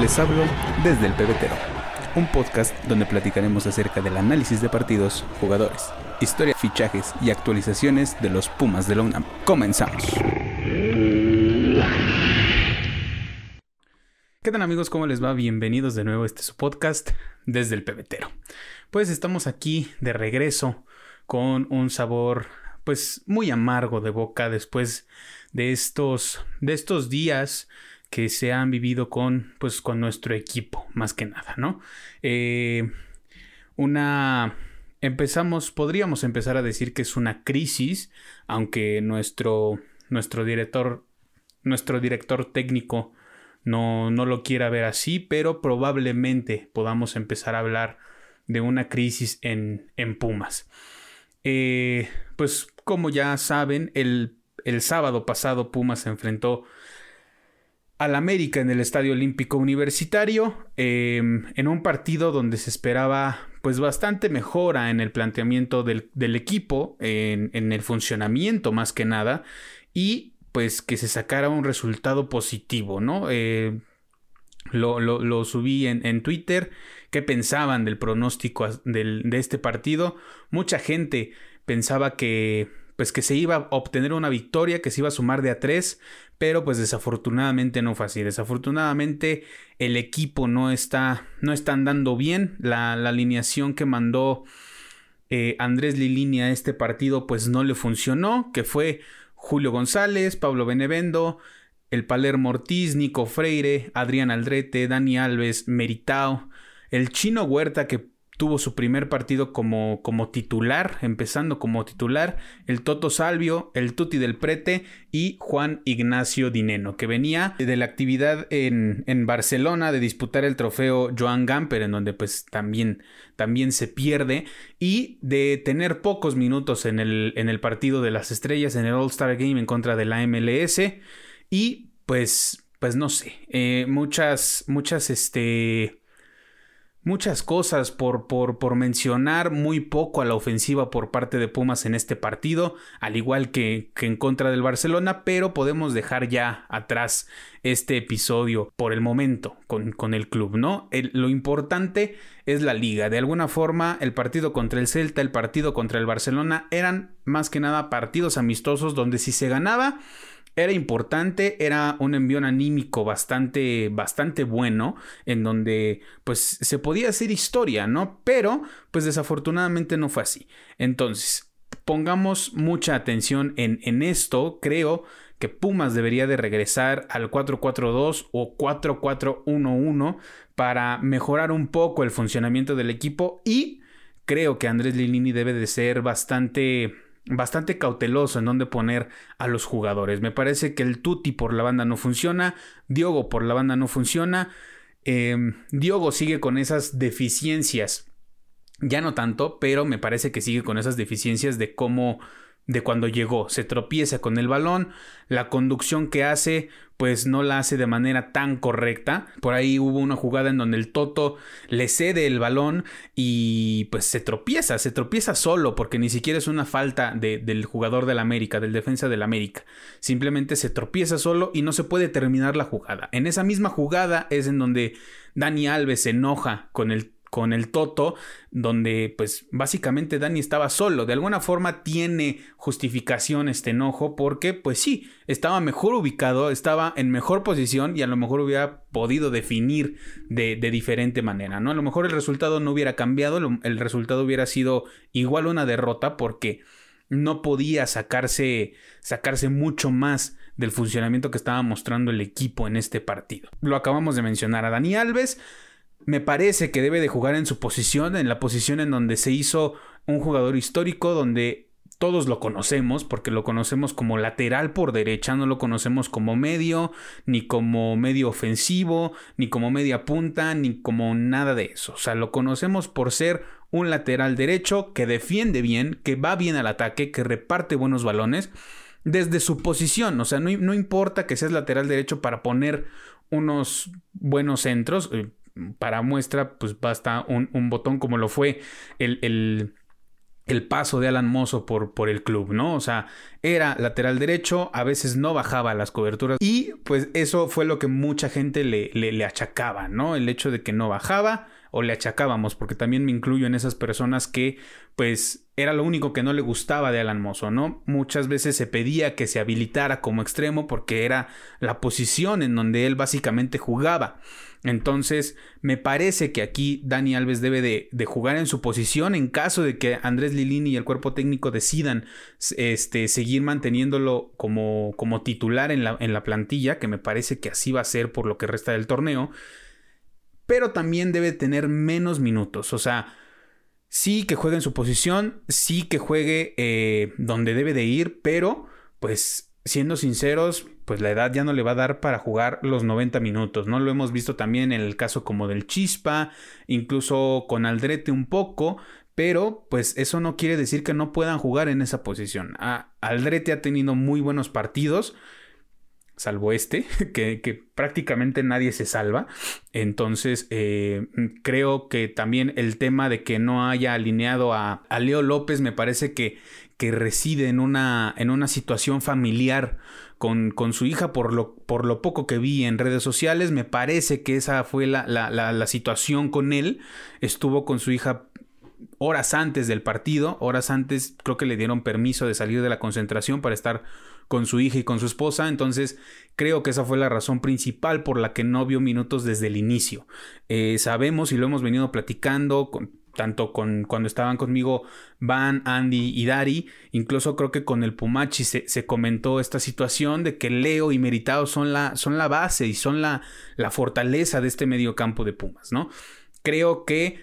Les hablo desde el pebetero, un podcast donde platicaremos acerca del análisis de partidos, jugadores, historia, fichajes y actualizaciones de los Pumas de la UNAM. Comenzamos. ¿Qué tal amigos? ¿Cómo les va? Bienvenidos de nuevo a este su podcast desde el pebetero. Pues estamos aquí de regreso con un sabor pues muy amargo de boca después de estos de estos días que se han vivido con pues con nuestro equipo más que nada, ¿no? Eh, una empezamos podríamos empezar a decir que es una crisis, aunque nuestro nuestro director nuestro director técnico no, no lo quiera ver así, pero probablemente podamos empezar a hablar de una crisis en, en Pumas. Eh, pues como ya saben, el, el sábado pasado Pumas se enfrentó al América en el Estadio Olímpico Universitario, em, en un partido donde se esperaba pues bastante mejora en el planteamiento del, del equipo, en, en, el funcionamiento más que nada, y pues que se sacara un resultado positivo, ¿no? Eh, lo, subí en, Twitter, qué pensaban del pronóstico de este partido. Mucha gente pensaba que pues que se iba a obtener una victoria, que se iba a sumar de a tres, pero pues desafortunadamente no fue así. Desafortunadamente el equipo no está, no andando bien. La, alineación que mandó eh, Andrés Lilini a este partido pues no le funcionó, que fue Julio González, Pablo Benevendo, el Palermo Ortiz, Nico Freire, Adrián Aldrete, Dani Alves, Meritao, el Chino Huerta que tuvo su primer partido como, como titular, empezando como titular, el Toto Salvio, el Tuti del Prete y Juan Ignacio Dineno, que venía de la actividad en, en Barcelona de disputar el trofeo Joan Gamper, en donde pues también, también se pierde, y de tener pocos minutos en el, en el partido de las estrellas, en el All Star Game en contra de la MLS, y pues, pues no sé, eh, muchas, muchas, este muchas cosas por, por, por, mencionar, muy poco a la ofensiva por parte de Pumas en este partido, al igual que, que en contra del Barcelona, pero podemos dejar ya atrás este episodio por el momento con, con el club, ¿no? lo importante es la liga. De alguna forma, el partido contra el Celta, el partido contra el Barcelona eran más que nada partidos amistosos donde si se ganaba, era importante, era un envío anímico bastante, bastante bueno, en donde pues se podía hacer historia, ¿no? Pero pues desafortunadamente no fue así. Entonces, pongamos mucha atención en, en esto, creo que Pumas debería de regresar al 4-4-2 o 4-4-1-1 para mejorar un poco el funcionamiento del equipo y creo que Andrés Lilini debe de ser bastante bastante cauteloso en dónde poner a los jugadores. Me parece que el Tuti por la banda no funciona, Diogo por la banda no funciona, eh, Diogo sigue con esas deficiencias, ya no tanto, pero me parece que sigue con esas deficiencias de cómo de cuando llegó, se tropieza con el balón, la conducción que hace pues no la hace de manera tan correcta. Por ahí hubo una jugada en donde el Toto le cede el balón y pues se tropieza, se tropieza solo porque ni siquiera es una falta del jugador del América, del defensa del América. Simplemente se tropieza solo y no se puede terminar la jugada. En esa misma jugada es en donde Dani Alves se enoja con el con el Toto, donde pues básicamente Dani estaba solo. De alguna forma tiene justificación este enojo porque pues sí, estaba mejor ubicado, estaba en mejor posición y a lo mejor hubiera podido definir de, diferente manera, ¿no? A lo mejor el resultado no hubiera cambiado, el resultado hubiera sido igual una derrota porque no podía sacarse, sacarse mucho más del funcionamiento que estaba mostrando el equipo en este partido. Lo acabamos de mencionar a Dani Alves me parece que debe de jugar en su posición, en la posición en donde se hizo un jugador histórico, donde todos lo conocemos, porque lo conocemos como lateral por derecha, no lo conocemos como medio, ni como medio ofensivo, ni como media punta, ni como nada de eso. O sea, lo conocemos por ser un lateral derecho que defiende bien, que va bien al ataque, que reparte buenos balones desde su posición. O sea, no, no importa que seas lateral derecho para poner unos buenos centros. Para muestra, pues basta un, botón como lo fue el, el paso de Alan Mozo por, por el club, ¿no? O sea, era lateral derecho, a veces no bajaba las coberturas y pues eso fue lo que mucha gente le, le, le achacaba, ¿no? El hecho de que no bajaba o le achacábamos, porque también me incluyo en esas personas que pues era lo único que no le gustaba de Alan Mozo, ¿no? Muchas veces se pedía que se habilitara como extremo porque era la posición en donde él básicamente jugaba. Entonces, me parece que aquí Dani Alves debe de, jugar en su posición en caso de que Andrés Lilini y el cuerpo técnico decidan este, seguir manteniéndolo como, como titular en la, en la plantilla, que me parece que así va a ser por lo que resta del torneo pero también debe tener menos minutos. O sea, sí que juegue en su posición, sí que juegue eh, donde debe de ir, pero pues siendo sinceros, pues la edad ya no le va a dar para jugar los 90 minutos, ¿no? Lo hemos visto también en el caso como del Chispa, incluso con Aldrete un poco, pero pues eso no quiere decir que no puedan jugar en esa posición. Ah, Aldrete ha tenido muy buenos partidos, salvo este, que, prácticamente nadie se salva. Entonces, eh, creo que también el tema de que no haya alineado a, Leo López me parece que, reside en una, situación familiar con, su hija por lo, por lo poco que vi en redes sociales. Me parece que esa fue la situación con él. Estuvo con su hija horas antes del partido, horas antes creo que le dieron permiso de salir de la concentración para estar con su hija y con su esposa, entonces creo que esa fue la razón principal por la que no vio minutos desde el inicio. Eh, sabemos y lo hemos venido platicando tanto con cuando estaban conmigo Van, Andy y Dari, incluso creo que con el Pumachi se, comentó esta situación de que Leo y Meritado son la, son la base y son la, la fortaleza de este medio campo de Pumas, ¿no? Creo que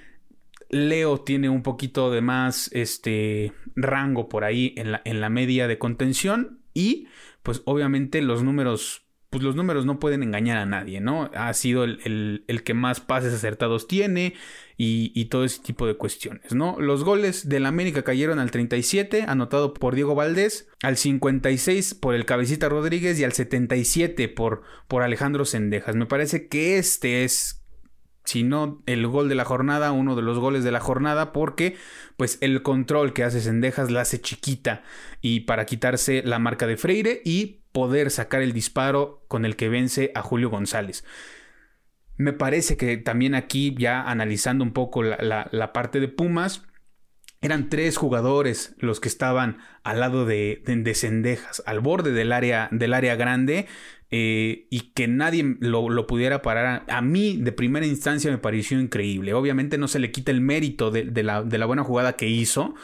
Leo tiene un poquito de más este rango por ahí en la, en la media de contención y pues obviamente los números, pues los números no pueden engañar a nadie, ¿no? Ha sido el, que más pases acertados tiene y, todo ese tipo de cuestiones, ¿no? Los goles del América cayeron al 37, anotado por Diego Valdés, al 56 por el Cabecita Rodríguez y al 77 por, por Alejandro Sendejas. Me parece que este es sino el gol de la jornada, uno de los goles de la jornada, porque pues el control que hace Sendejas la hace chiquita y para quitarse la marca de Freire y poder sacar el disparo con el que vence a Julio González. Me parece que también aquí, ya analizando un poco la, la parte de Pumas, eran tres jugadores los que estaban al lado de, de, Cendejas, al borde del área, del área grande, eh, y que nadie lo, pudiera parar. A mí, de primera instancia, me pareció increíble. Obviamente no se le quita el mérito de, la, de la buena jugada que hizo,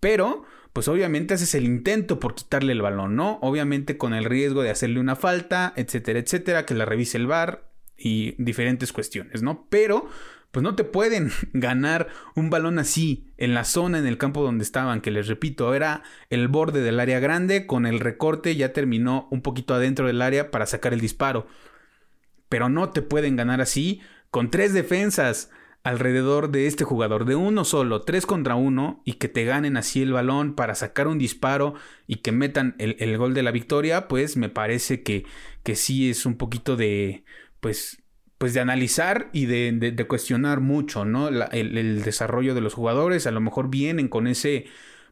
pero pues obviamente haces el intento por quitarle el balón, ¿no? Obviamente con el riesgo de hacerle una falta, etcétera, etcétera, que la revise el VAR y diferentes cuestiones, ¿no? Pero pues no te pueden ganar un balón así en la zona, en el campo donde estaban, que les repito, era el borde del área grande, con el recorte ya terminó un poquito adentro del área para sacar el disparo. Pero no te pueden ganar así con tres defensas alrededor de este jugador, de uno solo, tres contra uno, y que te ganen así el balón para sacar un disparo y que metan el, gol de la victoria, pues me parece que, que sí es un poquito de, pues pues de analizar y de, cuestionar mucho, ¿no? el, desarrollo de los jugadores, a lo mejor vienen con ese,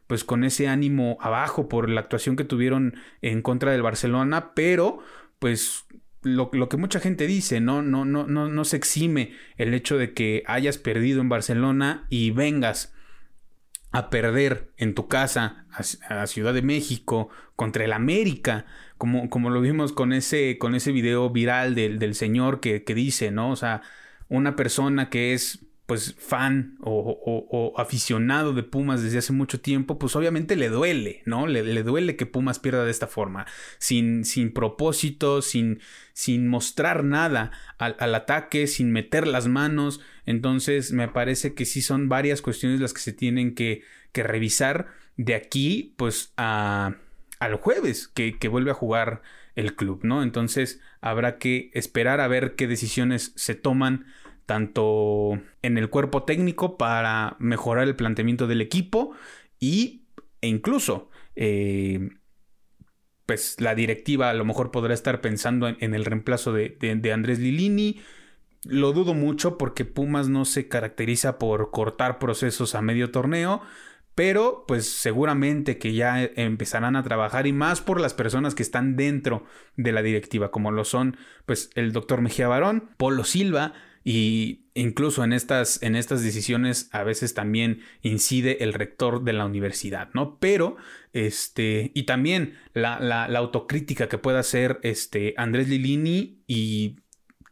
pues con ese ánimo abajo por la actuación que tuvieron en contra del Barcelona, pero pues lo, lo, que mucha gente dice, ¿no? No, no, no, no se exime el hecho de que hayas perdido en Barcelona y vengas a perder en tu casa a, Ciudad de México contra el América, como, como lo vimos con ese, con ese video viral del, del señor que, que, dice, ¿no? O sea, una persona que es pues fan o, aficionado de Pumas desde hace mucho tiempo, pues obviamente le duele, ¿no? Le, le duele que Pumas pierda de esta forma, sin, sin propósito, sin, sin mostrar nada al, al, ataque, sin meter las manos. Entonces me parece que sí son varias cuestiones las que se tienen que, que revisar de aquí, pues a, al jueves que, que vuelve a jugar el club, ¿no? Entonces habrá que esperar a ver qué decisiones se toman tanto en el cuerpo técnico para mejorar el planteamiento del equipo y, e incluso eh, pues la directiva a lo mejor podrá estar pensando en, el reemplazo de, de, Andrés Lilini. Lo dudo mucho porque Pumas no se caracteriza por cortar procesos a medio torneo, pero pues seguramente que ya empezarán a trabajar y más por las personas que están dentro de la directiva, como lo son pues el doctor Mejía Barón, Polo Silva y incluso en estas, en estas decisiones a veces también incide el rector de la universidad, ¿no? Pero, este, y también la, la, autocrítica que pueda hacer este Andrés Lilini y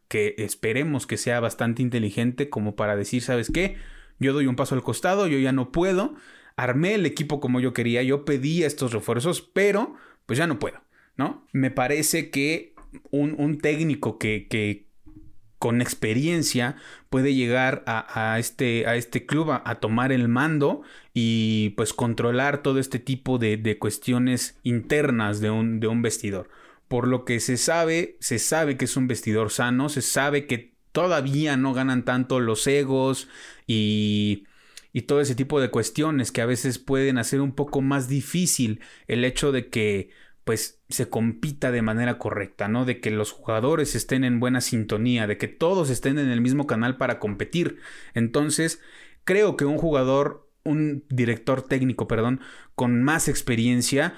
que esperemos que sea bastante inteligente como para decir, ¿sabes qué? Yo doy un paso al costado, yo ya no puedo armé el equipo como yo quería, yo pedí estos refuerzos, pero pues ya no puedo, ¿no? Me parece que un, técnico que, que, con experiencia puede llegar a, este, a este club a, tomar el mando y pues controlar todo este tipo de, de cuestiones internas de un, de un vestidor. Por lo que se sabe, se sabe que es un vestidor sano, se sabe que todavía no ganan tanto los egos y y todo ese tipo de cuestiones que a veces pueden hacer un poco más difícil el hecho de que pues se compita de manera correcta, ¿no? De que los jugadores estén en buena sintonía, de que todos estén en el mismo canal para competir. Entonces, creo que un jugador, un director técnico, perdón, con más experiencia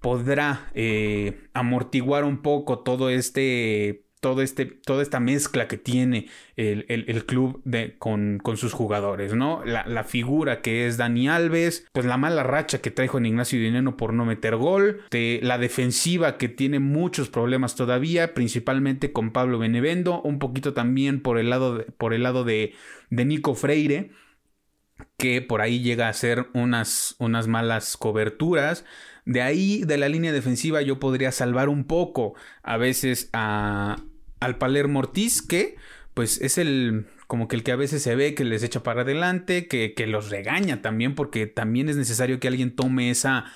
podrá eh, amortiguar un poco todo este todo este, toda esta mezcla que tiene el, club de, con, con, sus jugadores, ¿no? La, figura que es Dani Alves, pues la mala racha que trae Juan Ignacio Dineno por no meter gol, la defensiva que tiene muchos problemas todavía, principalmente con Pablo Benevendo, un poquito también por el lado de, por el lado de, de Nico Freire, que por ahí llega a hacer unas, unas malas coberturas. De ahí, de la línea defensiva, yo podría salvar un poco a veces a, al Palermo Ortiz, que pues es el como que el que a veces se ve que les echa para adelante, que, que los regaña también, porque también es necesario que alguien tome esa,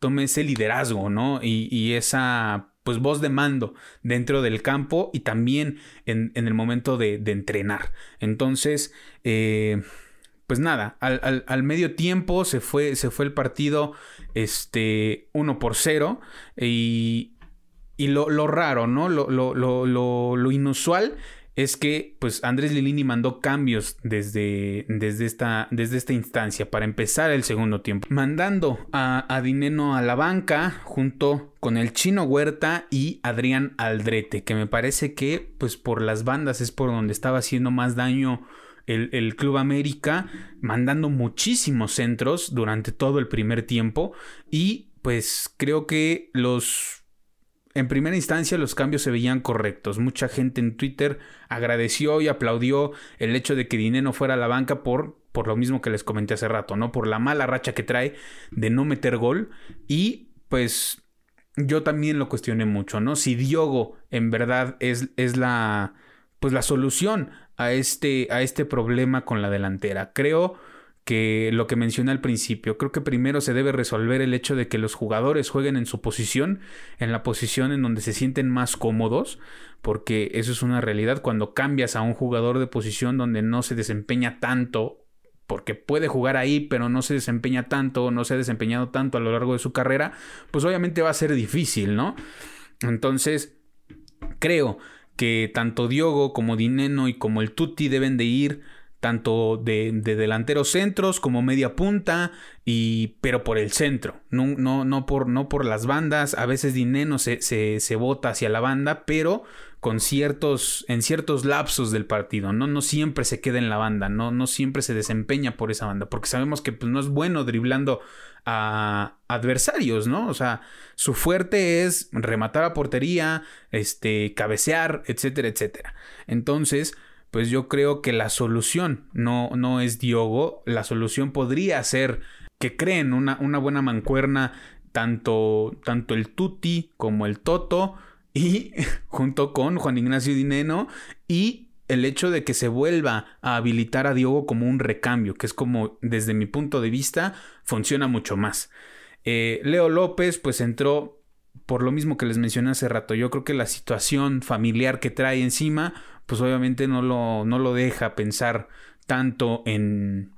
tome ese liderazgo, ¿no? Y, y esa pues voz de mando dentro del campo y también en, en el momento de, entrenar. Entonces, eh, pues nada, al, al, medio tiempo se fue, se fue el partido este, 1 por 0 y, y lo, raro, ¿no? Lo, lo, lo, inusual es que pues Andrés Lilini mandó cambios desde, desde, esta, desde esta instancia para empezar el segundo tiempo, mandando a, a Dineno a la banca junto con el chino Huerta y Adrián Aldrete, que me parece que pues por las bandas es por donde estaba haciendo más daño el, el, Club América, mandando muchísimos centros durante todo el primer tiempo y pues creo que los en primera instancia los cambios se veían correctos. Mucha gente en Twitter agradeció y aplaudió el hecho de que Dineno fuera a la banca por, por lo mismo que les comenté hace rato, ¿no? Por la mala racha que trae de no meter gol. Y pues yo también lo cuestioné mucho, ¿no? Si Diogo en verdad es, es la, pues la solución a este, a este problema con la delantera. Creo que lo que mencioné al principio. Creo que primero se debe resolver el hecho de que los jugadores jueguen en su posición, en la posición en donde se sienten más cómodos, porque eso es una realidad cuando cambias a un jugador de posición donde no se desempeña tanto, porque puede jugar ahí, pero no se desempeña tanto, no se ha desempeñado tanto a lo largo de su carrera, pues obviamente va a ser difícil, ¿no? Entonces, creo que tanto Diogo como Dineno y como el Tutti deben de ir tanto de, delanteros centros como media punta, y, pero por el centro, no, no, no, por, no por las bandas, a veces Dineno se, se, se bota hacia la banda, pero con ciertos, en ciertos lapsos del partido, ¿no? No siempre se queda en la banda, no, no siempre se desempeña por esa banda, porque sabemos que pues, no es bueno driblando a adversarios, ¿no? O sea, su fuerte es rematar a portería, este, cabecear, etcétera, etcétera. Entonces, pues yo creo que la solución no, no es Diogo, la solución podría ser que creen una, una buena mancuerna tanto, tanto el Tuti como el Toto y junto con Juan Ignacio Dineno y el hecho de que se vuelva a habilitar a Diogo como un recambio, que es como desde mi punto de vista funciona mucho más. Eh, Leo López pues entró por lo mismo que les mencioné hace rato, yo creo que la situación familiar que trae encima pues obviamente no lo, no lo deja pensar tanto en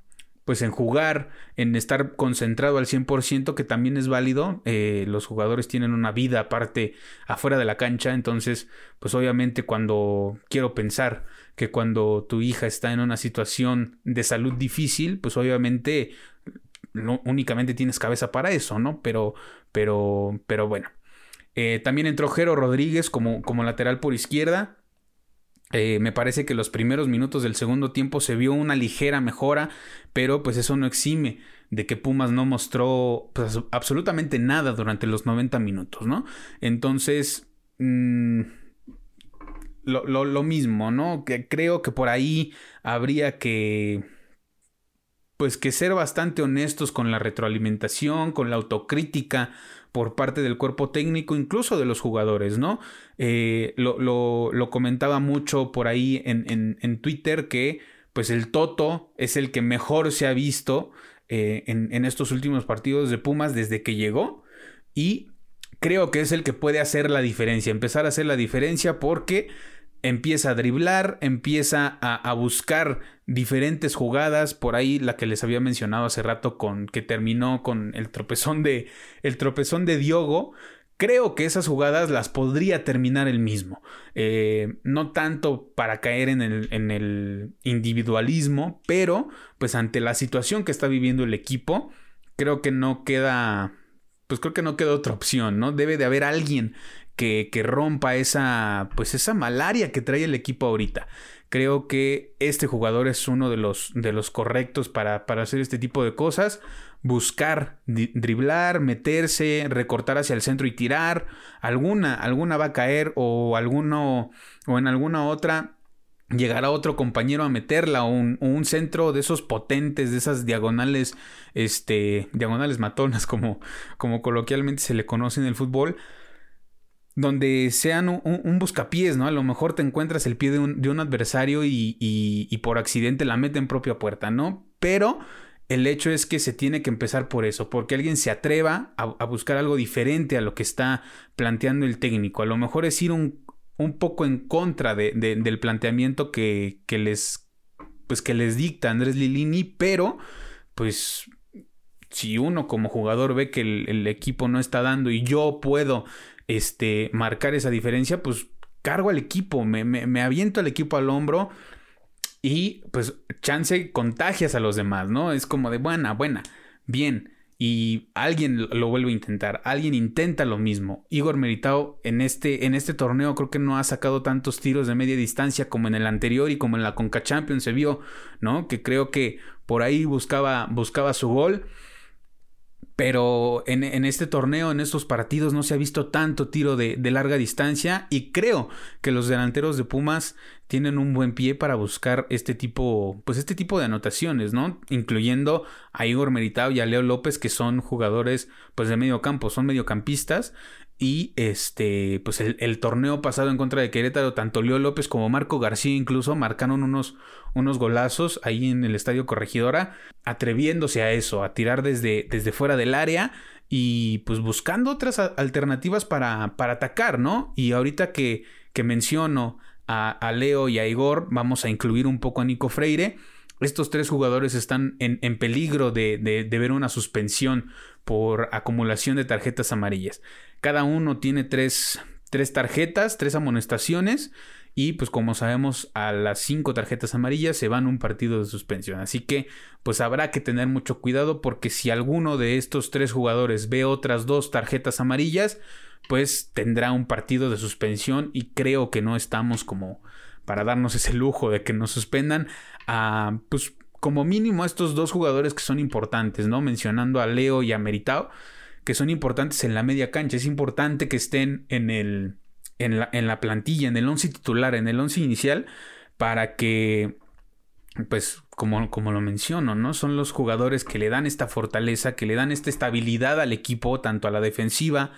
pues en jugar, en estar concentrado al 100%, que también es válido. Eh, los jugadores tienen una vida aparte afuera de la cancha, entonces, pues obviamente cuando quiero pensar que cuando tu hija está en una situación de salud difícil, pues obviamente únicamente tienes cabeza para eso, ¿no? Pero, pero, pero bueno. Eh, también entró Jero Rodríguez como, como lateral por izquierda. Eh, me parece que los primeros minutos del segundo tiempo se vio una ligera mejora, pero pues eso no exime de que Pumas no mostró pues, absolutamente nada durante los 90 minutos, ¿no? Entonces, mm, lo, lo, mismo, ¿no? Que creo que por ahí habría que pues que ser bastante honestos con la retroalimentación, con la autocrítica por parte del cuerpo técnico, incluso de los jugadores, ¿no? Eh, lo, lo, comentaba mucho por ahí en, en, Twitter que pues el Toto es el que mejor se ha visto eh, en, en estos últimos partidos de Pumas desde que llegó y creo que es el que puede hacer la diferencia, empezar a hacer la diferencia porque empieza a driblar, empieza a, buscar diferentes jugadas, por ahí la que les había mencionado hace rato con que terminó con el tropezón de el tropezón de Diogo. Creo que esas jugadas las podría terminar él mismo. Eh, no tanto para caer en el, en el individualismo, pero pues ante la situación que está viviendo el equipo, creo que no queda pues creo que no queda otra opción, ¿no? Debe de haber alguien que, rompa esa, pues esa malaria que trae el equipo ahorita. Creo que este jugador es uno de los, de los correctos para, para hacer este tipo de cosas. Buscar, driblar, meterse, recortar hacia el centro y tirar. Alguna, alguna va a caer o alguno, o en alguna otra llegará otro compañero a meterla o un, un, centro de esos potentes, de esas diagonales, este, diagonales matonas como, como coloquialmente se le conoce en el fútbol donde sean un, buscapiés, ¿no? A lo mejor te encuentras el pie de un, adversario y, por accidente la mete en propia puerta, ¿no? Pero el hecho es que se tiene que empezar por eso, porque alguien se atreva a, buscar algo diferente a lo que está planteando el técnico. A lo mejor es ir un, poco en contra del planteamiento que, les, pues que les dicta Andrés Lilini, pero pues si uno como jugador ve que el equipo no está dando y yo puedo este, marcar esa diferencia, pues cargo al equipo, me, me, aviento al equipo al hombro y pues chance contagias a los demás, ¿no? Es como de buena, buena, bien. Y alguien lo vuelve a intentar, alguien intenta lo mismo. Igor Meritao en este, en este torneo creo que no ha sacado tantos tiros de media distancia como en el anterior y como en la Conca Champions se vio, ¿no? Que creo que por ahí buscaba, buscaba su gol. Pero en, este torneo, en estos partidos, no se ha visto tanto tiro de, larga distancia y creo que los delanteros de Pumas tienen un buen pie para buscar este tipo, pues este tipo de anotaciones, ¿no? Incluyendo a Igor Meritao y a Leo López, que son jugadores, pues de medio campo, son mediocampistas y este, pues el, torneo pasado en contra de Querétaro, tanto Leo López como Marco García incluso marcaron unos, unos golazos ahí en el Estadio Corregidora, atreviéndose a eso, a tirar desde, desde fuera del área y pues buscando otras alternativas para, para atacar, ¿no? Y ahorita que, que menciono a, Leo y a Igor, vamos a incluir un poco a Nico Freire. Estos tres jugadores están en, en peligro de, de ver una suspensión por acumulación de tarjetas amarillas. Cada uno tiene tres, tres tarjetas, tres amonestaciones. Y pues como sabemos, a las cinco tarjetas amarillas se van un partido de suspensión. Así que pues habrá que tener mucho cuidado porque si alguno de estos tres jugadores ve otras dos tarjetas amarillas, pues tendrá un partido de suspensión y creo que no estamos como para darnos ese lujo de que nos suspendan a pues como mínimo a estos dos jugadores que son importantes, ¿no? Mencionando a Leo y a Meritao que son importantes en la media cancha. Es importante que estén en, el, en, la, en la plantilla, en el once titular, en el once inicial, para que, pues, como, como lo menciono, ¿no? Son los jugadores que le dan esta fortaleza, que le dan esta estabilidad al equipo, tanto a la defensiva,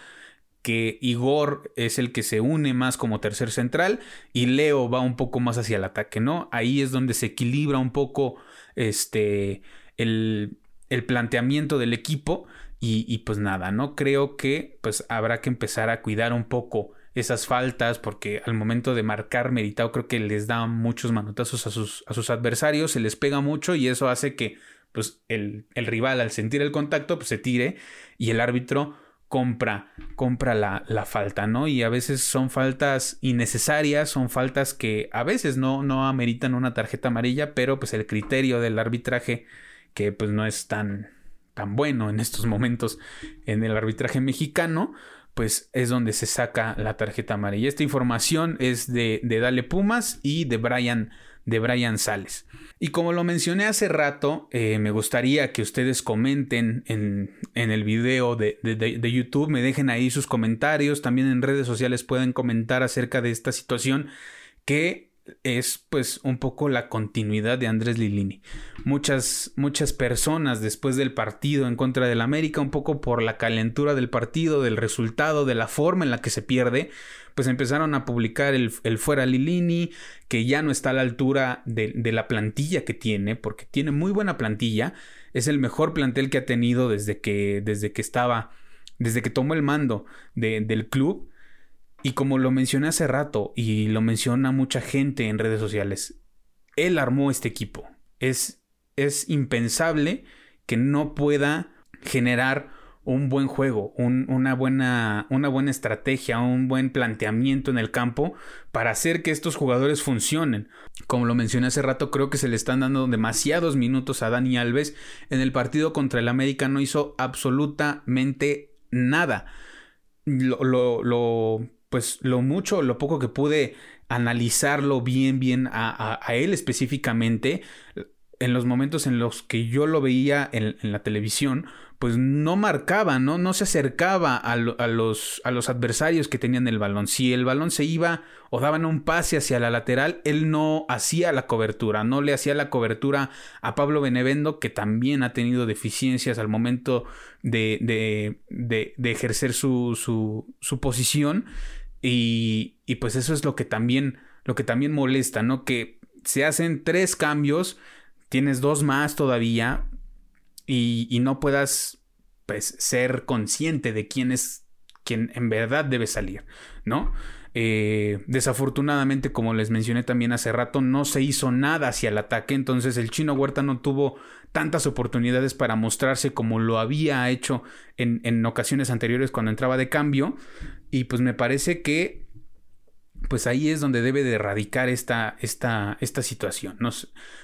que Igor es el que se une más como tercer central y Leo va un poco más hacia el ataque, ¿no? Ahí es donde se equilibra un poco este el, el planteamiento del equipo y, pues nada, ¿no? Creo que pues habrá que empezar a cuidar un poco esas faltas porque al momento de marcar Meritao creo que les da muchos manotazos a sus, a sus adversarios, se les pega mucho y eso hace que pues el, el rival al sentir el contacto pues se tire y el árbitro compra, compra la, la, falta, ¿no? Y a veces son faltas innecesarias, son faltas que a veces no, no ameritan una tarjeta amarilla, pero pues el criterio del arbitraje que pues no es tan, tan bueno en estos momentos en el arbitraje mexicano, pues es donde se saca la tarjeta amarilla. Esta información es de, de Dale Pumas y de Brian, de Sales. Y como lo mencioné hace rato, eh, me gustaría que ustedes comenten en, en el video de, de, de, YouTube, me dejen ahí sus comentarios, también en redes sociales pueden comentar acerca de esta situación que es pues un poco la continuidad de Andrés Lilini. Muchas, muchas personas después del partido en contra del América, un poco por la calentura del partido, del resultado, de la forma en la que se pierde, pues empezaron a publicar el, fuera Lilini, que ya no está a la altura de, la plantilla que tiene, porque tiene muy buena plantilla, es el mejor plantel que ha tenido desde que, desde que estaba, desde que tomó el mando del club y como lo mencioné hace rato y lo menciona mucha gente en redes sociales, él armó este equipo. Es, es impensable que no pueda generar un buen juego, una, buena, una buena estrategia, un buen planteamiento en el campo para hacer que estos jugadores funcionen. Como lo mencioné hace rato, creo que se le están dando demasiados minutos a Dani Alves. En el partido contra el América no hizo absolutamente nada. Lo, lo, lo pues lo mucho lo poco que pude analizarlo bien, bien a, él específicamente, en los momentos en los que yo lo veía en, la televisión, pues no marcaba, ¿no? No se acercaba a, los, a los adversarios que tenían el balón. Si el balón se iba o daban un pase hacia la lateral, él no hacía la cobertura, no le hacía la cobertura a Pablo Benevendo, que también ha tenido deficiencias al momento de, de, de, de ejercer su, su, su posición. Y, y, pues eso es lo que también, lo que también molesta, ¿no? Que se hacen tres cambios, tienes dos más todavía y, y no puedas pues ser consciente de quién es quien en verdad debe salir, ¿no? Eh, desafortunadamente, como les mencioné también hace rato, no se hizo nada hacia el ataque, entonces el chino Huerta no tuvo tantas oportunidades para mostrarse como lo había hecho en, en ocasiones anteriores cuando entraba de cambio, y pues me parece que pues ahí es donde debe de erradicar esta, esta, esta situación.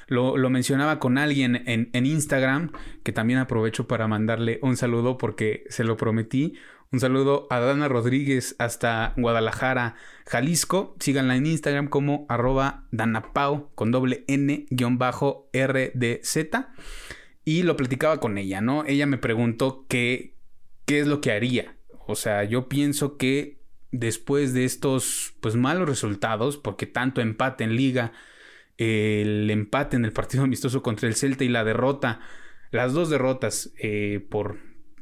lo, lo, mencionaba con alguien en, en, Instagram, que también aprovecho para mandarle un saludo porque se lo prometí. Un saludo a Dana Rodríguez hasta Guadalajara, Jalisco. Síganla en Instagram como arroba danapau con doble N guion bajo RDZ. Y lo platicaba con ella, ¿no? Ella me preguntó qué, qué es lo que haría. O sea, yo pienso que después de estos pues malos resultados, porque tanto empate en liga, el empate en el partido amistoso contra el Celta y la derrota, las dos derrotas eh, por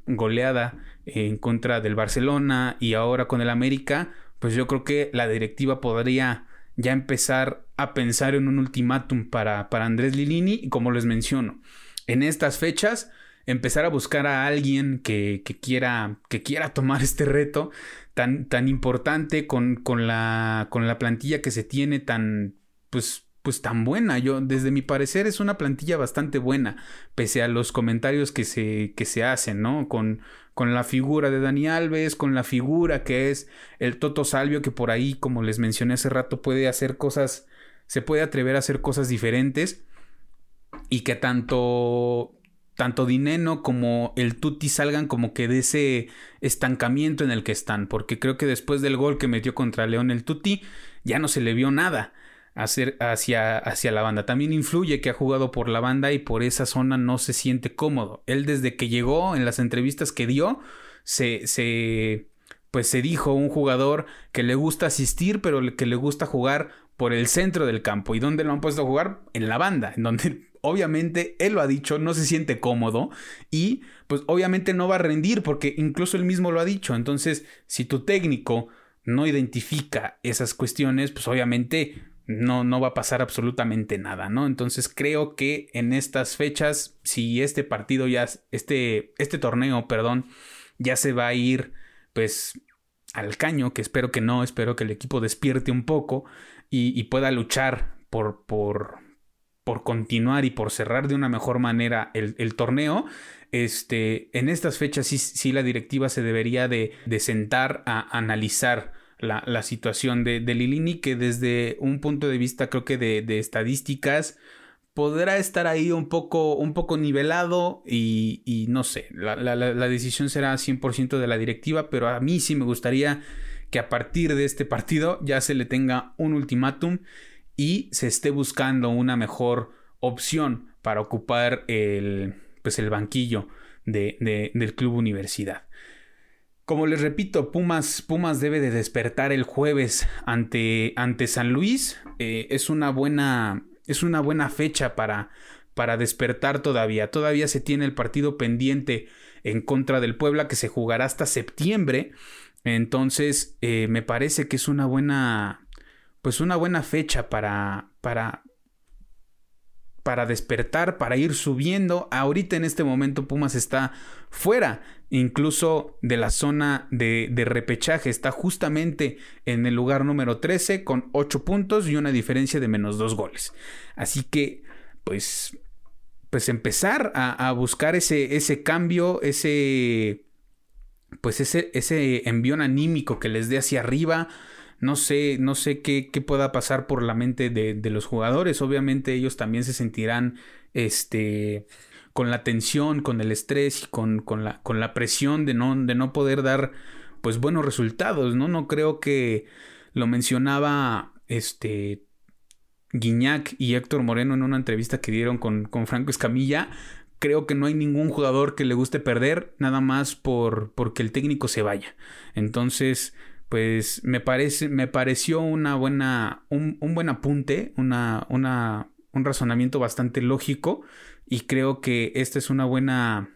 goleada en contra del Barcelona y ahora con el América, pues yo creo que la directiva podría ya empezar a pensar en un ultimátum para, para Andrés Lilini y como les menciono, en estas fechas empezar a buscar a alguien que, que, quiera, que quiera tomar este reto tan, tan importante con, con, la, con la plantilla que se tiene tan, pues, pues tan buena. Yo, desde mi parecer, es una plantilla bastante buena, pese a los comentarios que se, que se hacen, ¿no? Con, con la figura de Dani Alves, con la figura que es el Toto Salvio, que por ahí, como les mencioné hace rato, puede hacer cosas, se puede atrever a hacer cosas diferentes y que tanto tanto Dineno como el Tuti salgan como que de ese estancamiento en el que están, porque creo que después del gol que metió contra León el Tuti ya no se le vio nada hacer hacia, hacia la banda. También influye que ha jugado por la banda y por esa zona no se siente cómodo. Él desde que llegó en las entrevistas que dio, se, se pues se dijo un jugador que le gusta asistir, pero que le gusta jugar por el centro del campo. ¿Y dónde lo han puesto a jugar? En la banda, en donde obviamente él lo ha dicho, no se siente cómodo y pues obviamente no va a rendir porque incluso él mismo lo ha dicho. Entonces, si tu técnico no identifica esas cuestiones, pues obviamente no, no va a pasar absolutamente nada, ¿no? Entonces creo que en estas fechas, si este partido ya, este, este torneo, perdón, ya se va a ir, pues, al caño, que espero que no, espero que el equipo despierte un poco y, y pueda luchar por, por, por continuar y por cerrar de una mejor manera el, el torneo, este, en estas fechas sí, sí, la directiva se debería de, de sentar a analizar la, situación de, de, Lilini, que desde un punto de vista creo que de, de, estadísticas, podrá estar ahí un poco, un poco nivelado y, no sé, la, la decisión será 100% de la directiva, pero a mí sí me gustaría que a partir de este partido ya se le tenga un ultimátum y se esté buscando una mejor opción para ocupar el, pues el banquillo de, del club universidad. Como les repito, Pumas, Pumas debe de despertar el jueves ante, ante San Luis. Eh, es, una buena, es una buena fecha para, para despertar todavía. Todavía se tiene el partido pendiente en contra del Puebla que se jugará hasta septiembre. Entonces, eh, me parece que es una buena, pues una buena fecha para, para, para despertar, para ir subiendo. Ahorita en este momento Pumas está fuera incluso de la zona de, repechaje. Está justamente en el lugar número 13 con 8 puntos y una diferencia de menos 2 goles. Así que, pues, pues empezar a, a buscar ese, ese cambio, ese, pues ese, ese envión anímico que les dé hacia arriba no sé, no sé qué, qué pueda pasar por la mente de, de, los jugadores. Obviamente ellos también se sentirán este, con la tensión, con el estrés y con, con, la, con la presión de no, de no poder dar pues buenos resultados, ¿no? No creo que lo mencionaba este Guiñac y Héctor Moreno en una entrevista que dieron con, con Franco Escamilla. Creo que no hay ningún jugador que le guste perder, nada más por porque el técnico se vaya. Entonces, pues me parece, me pareció una buena, un, buen apunte, una, una, un razonamiento bastante lógico y creo que esta es una buena,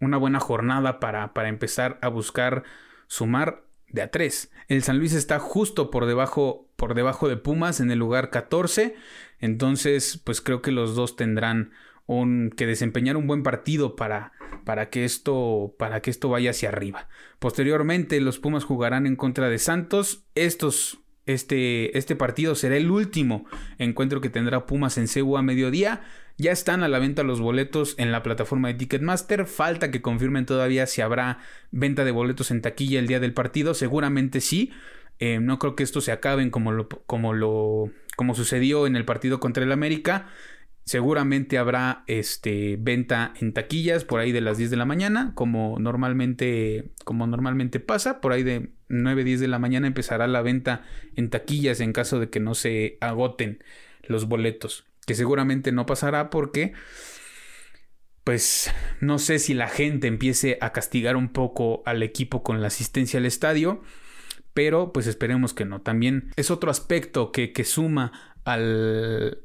una buena jornada para, para empezar a buscar sumar de a tres. El San Luis está justo por debajo, por debajo de Pumas en el lugar 14, entonces pues creo que los dos tendrán que desempeñar un buen partido para, para, que esto, para que esto vaya hacia arriba. Posteriormente, los Pumas jugarán en contra de Santos. Estos, este, este partido será el último encuentro que tendrá Pumas en CEU a mediodía. Ya están a la venta los boletos en la plataforma de Ticketmaster. Falta que confirmen todavía si habrá venta de boletos en taquilla el día del partido. Seguramente sí. Eh, no creo que esto se acaben como lo, como lo como sucedió en el partido contra el América. Seguramente habrá este, venta en taquillas por ahí de las 10 de la mañana, como normalmente, como normalmente pasa. Por ahí de 9, 10 de la mañana empezará la venta en taquillas en caso de que no se agoten los boletos. Que seguramente no pasará porque, pues, no sé si la gente empiece a castigar un poco al equipo con la asistencia al estadio. Pero pues esperemos que no. También es otro aspecto que, que suma al,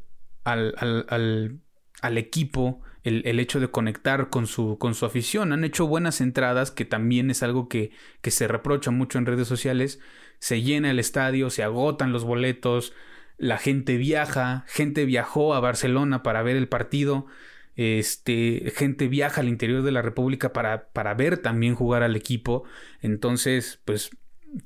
al, al, equipo el, hecho de conectar con su, con su afición. Han hecho buenas entradas, que también es algo que, que se reprocha mucho en redes sociales. Se llena el estadio, se agotan los boletos, la gente viaja, gente viajó a Barcelona para ver el partido. Este, gente viaja al interior de la República para, para ver también jugar al equipo. Entonces, pues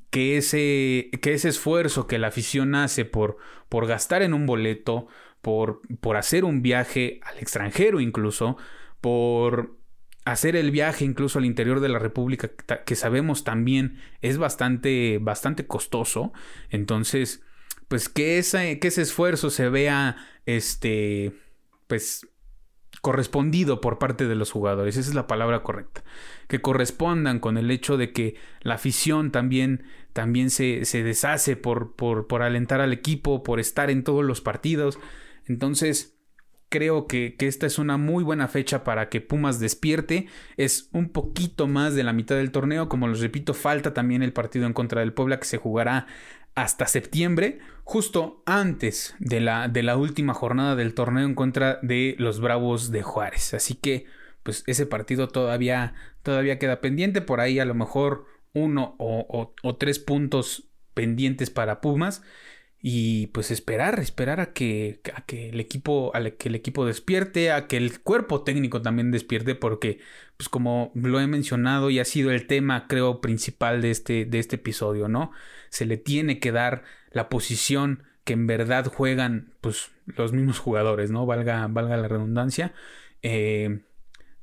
que ese, ese esfuerzo que la afición hace por, por gastar en un boleto, por, por hacer un viaje al extranjero incluso, por hacer el viaje incluso al interior de la República, que sabemos también es bastante, bastante costoso. Entonces, pues que, ese, que ese esfuerzo se vea, este, pues correspondido por parte de los jugadores, esa es la palabra correcta, que correspondan con el hecho de que la afición también, también se, se deshace por, por, por alentar al equipo, por estar en todos los partidos, entonces, creo que, esta es una muy buena fecha para que Pumas despierte. Es un poquito más de la mitad del torneo. Como les repito, falta también el partido en contra del Puebla que se jugará hasta septiembre, justo antes de la, de la última jornada del torneo en contra de los Bravos de Juárez. Así que, pues ese partido todavía, todavía queda pendiente. Por ahí a lo mejor uno o, o tres puntos pendientes para Pumas y pues esperar, esperar a que, a que el equipo, a que el equipo despierte, a que el cuerpo técnico también despierte, porque, pues como lo he mencionado y ha sido el tema, creo, principal de este, de este episodio, ¿no? Se le tiene que dar la posición que en verdad juegan, pues, los mismos jugadores, ¿no? Valga, valga la redundancia. Eh,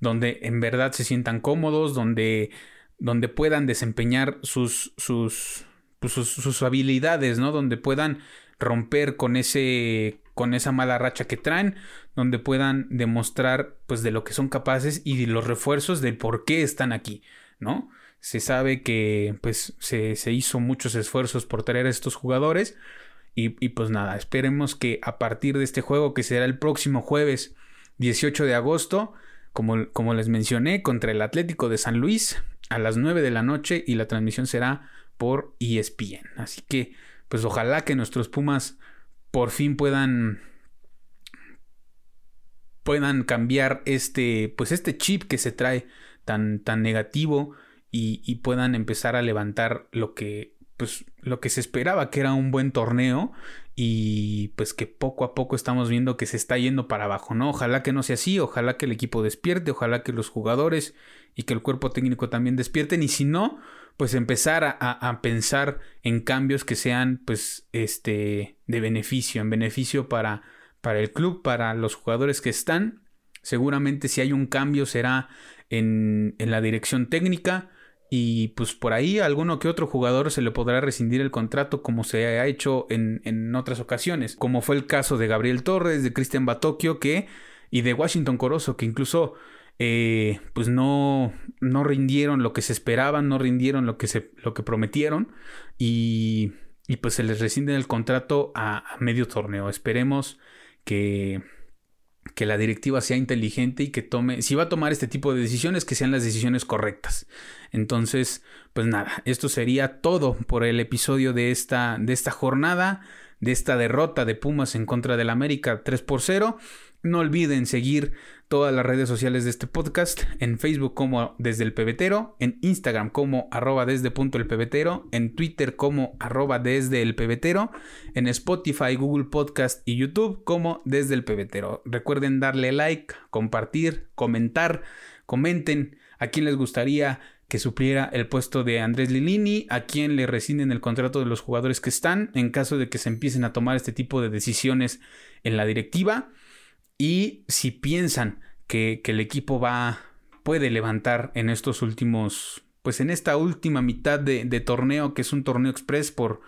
donde en verdad se sientan cómodos, donde, donde puedan desempeñar sus, sus, pues, sus, habilidades, ¿no? Donde puedan romper con ese, con esa mala racha que traen, donde puedan demostrar pues de lo que son capaces y de los refuerzos del por qué están aquí, ¿no? Se sabe que pues se, hizo muchos esfuerzos por traer a estos jugadores y, pues nada, esperemos que a partir de este juego que será el próximo jueves 18 de agosto, como, como les mencioné, contra el Atlético de San Luis a las 9 de la noche y la transmisión será por ESPN. Así que pues ojalá que nuestros Pumas por fin puedan puedan cambiar este pues este chip que se trae tan tan negativo y, puedan empezar a levantar lo que pues lo que se esperaba que era un buen torneo y pues que poco a poco estamos viendo que se está yendo para abajo, ¿no? Ojalá que no sea así, ojalá que el equipo despierte, ojalá que los jugadores y que el cuerpo técnico también despierten y si no, pues empezar a, a, pensar en cambios que sean pues este de beneficio, en beneficio para, para el club, para los jugadores que están. Seguramente si hay un cambio será en, en la dirección técnica y pues por ahí a alguno que otro jugador se le podrá rescindir el contrato como se ha hecho en, en otras ocasiones, como fue el caso de Gabriel Torres, de Cristian Batocchio que y de Washington Corozo que incluso eh, pues no, no rindieron lo que se esperaban, no rindieron lo que, se, lo que prometieron y, y pues se les rescinde el contrato a, medio torneo. Esperemos que, que la directiva sea inteligente y que tome, si va a tomar este tipo de decisiones, que sean las decisiones correctas. Entonces, pues nada, esto sería todo por el episodio de esta, de esta jornada, de esta derrota de Pumas en contra del América 3 por 0. No olviden seguir todas las redes sociales de este podcast, en Facebook como desde el pebetero, en Instagram como arroba desde punto el pebetero, en Twitter como arroba desde el pebetero, en Spotify, Google Podcast y YouTube como desde el pebetero. Recuerden darle like, compartir, comentar, comenten a quién les gustaría que supliera el puesto de Andrés Lilini, a quién le rescinden el contrato de los jugadores que están, en caso de que se empiecen a tomar este tipo de decisiones en la directiva. Y si piensan que, el equipo va, puede levantar en estos últimos, pues en esta última mitad de, torneo, que es un torneo express por,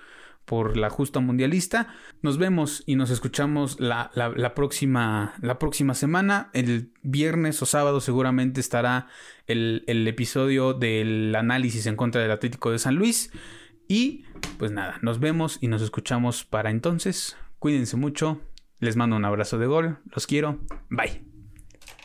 por la justa mundialista. Nos vemos y nos escuchamos la, próxima, la próxima semana. El viernes o sábado seguramente estará el, el, episodio del análisis en contra del Atlético de San Luis. Y pues nada, nos vemos y nos escuchamos para entonces. Cuídense mucho. Les mando un abrazo de gol. Los quiero. Bye.